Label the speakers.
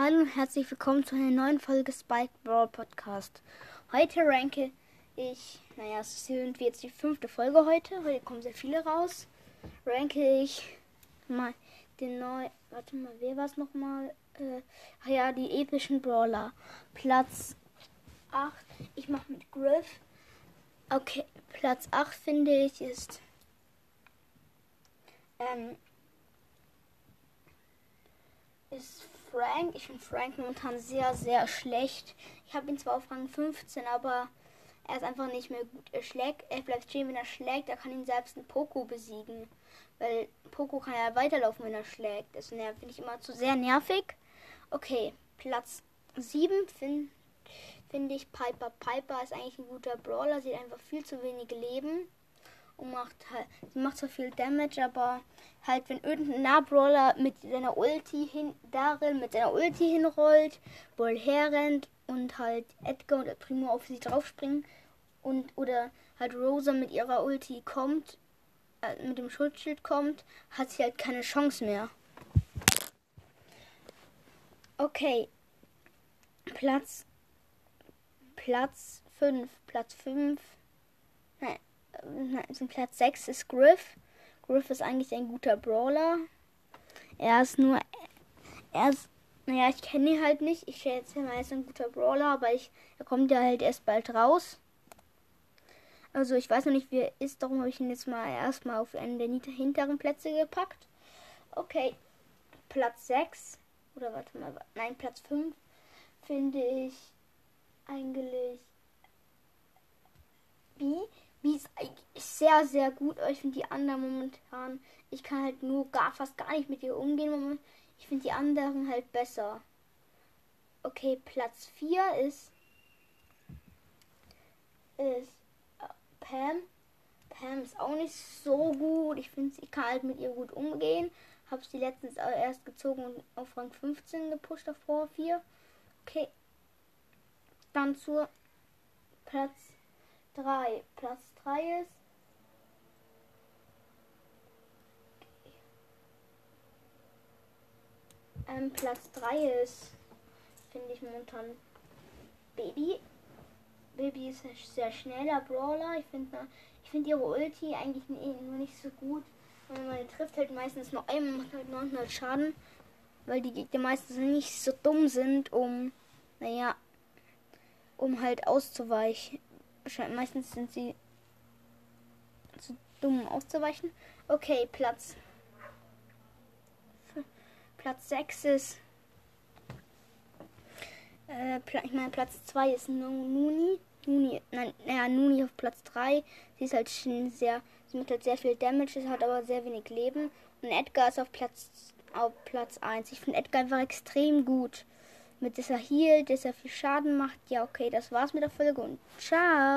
Speaker 1: Hallo und herzlich willkommen zu einer neuen Folge Spike Brawl Podcast. Heute ranke ich, naja, es sind jetzt die fünfte Folge heute. Heute kommen sehr viele raus. Ranke ich mal den neuen, warte mal, wer war es nochmal? Äh, ach ja, die epischen Brawler. Platz 8, ich mache mit Griff. Okay, Platz 8 finde ich ist ähm, ist Frank. Ich finde Frank momentan sehr, sehr schlecht. Ich habe ihn zwar auf Rang 15, aber er ist einfach nicht mehr gut. Er schlägt, er bleibt stehen, wenn er schlägt. Er kann ihn selbst ein Poco besiegen. Weil Poco kann ja weiterlaufen, wenn er schlägt. Das finde ich immer zu sehr nervig. Okay, Platz 7 finde find ich Piper. Piper ist eigentlich ein guter Brawler. Sie hat einfach viel zu wenig Leben und macht halt, sie macht zwar viel Damage, aber halt, wenn irgendein Nahbrawler mit seiner Ulti hin, darin mit seiner Ulti hinrollt, wohl herrennt und halt Edgar und Primo auf sie draufspringen und oder halt Rosa mit ihrer Ulti kommt, äh, mit dem Schutzschild kommt, hat sie halt keine Chance mehr. Okay. Platz Platz 5, Platz 5. Also Platz 6 ist Griff. Griff ist eigentlich ein guter Brawler. Er ist nur. Er ist. Naja, ich kenne ihn halt nicht. Ich schätze mal, er ist ein guter Brawler, aber ich, er kommt ja halt erst bald raus. Also ich weiß noch nicht, wie er ist, darum habe ich ihn jetzt mal erstmal auf einen der hinteren Plätze gepackt. Okay, Platz 6. Oder warte mal, nein, Platz 5 finde ich eigentlich B. Wie ist eigentlich sehr, sehr gut. Aber ich finde die anderen momentan, ich kann halt nur gar fast gar nicht mit ihr umgehen. Ich finde die anderen halt besser. Okay, Platz 4 ist, ist äh, Pam. Pam ist auch nicht so gut. Ich finde, ich kann halt mit ihr gut umgehen. Habe sie letztens erst gezogen und auf Rang 15 gepusht auf Vor 4. Okay. Dann zur Platz 3. Platz 3 ist. Ähm, Platz 3 ist, finde ich momentan Baby. Baby ist ein sehr schneller Brawler. Ich finde ich find ihre Ulti eigentlich nur nicht so gut. Und man trifft halt meistens nur einmal, macht halt 900 Schaden. Weil die Gegner meistens nicht so dumm sind, um, naja, um halt auszuweichen meistens sind sie zu dumm auszuweichen. Okay, Platz. Platz 6 ist. Äh, ich meine, Platz 2 ist Nuni. Nuni, nein, ja, Nuni auf Platz 3. Sie ist halt sehr. Sie macht halt sehr viel Damage, hat aber sehr wenig Leben. Und Edgar ist auf Platz auf Platz 1. Ich finde Edgar einfach extrem gut. Mit dieser Heal, dass er viel Schaden macht. Ja, okay, das war's mit der Folge und ciao.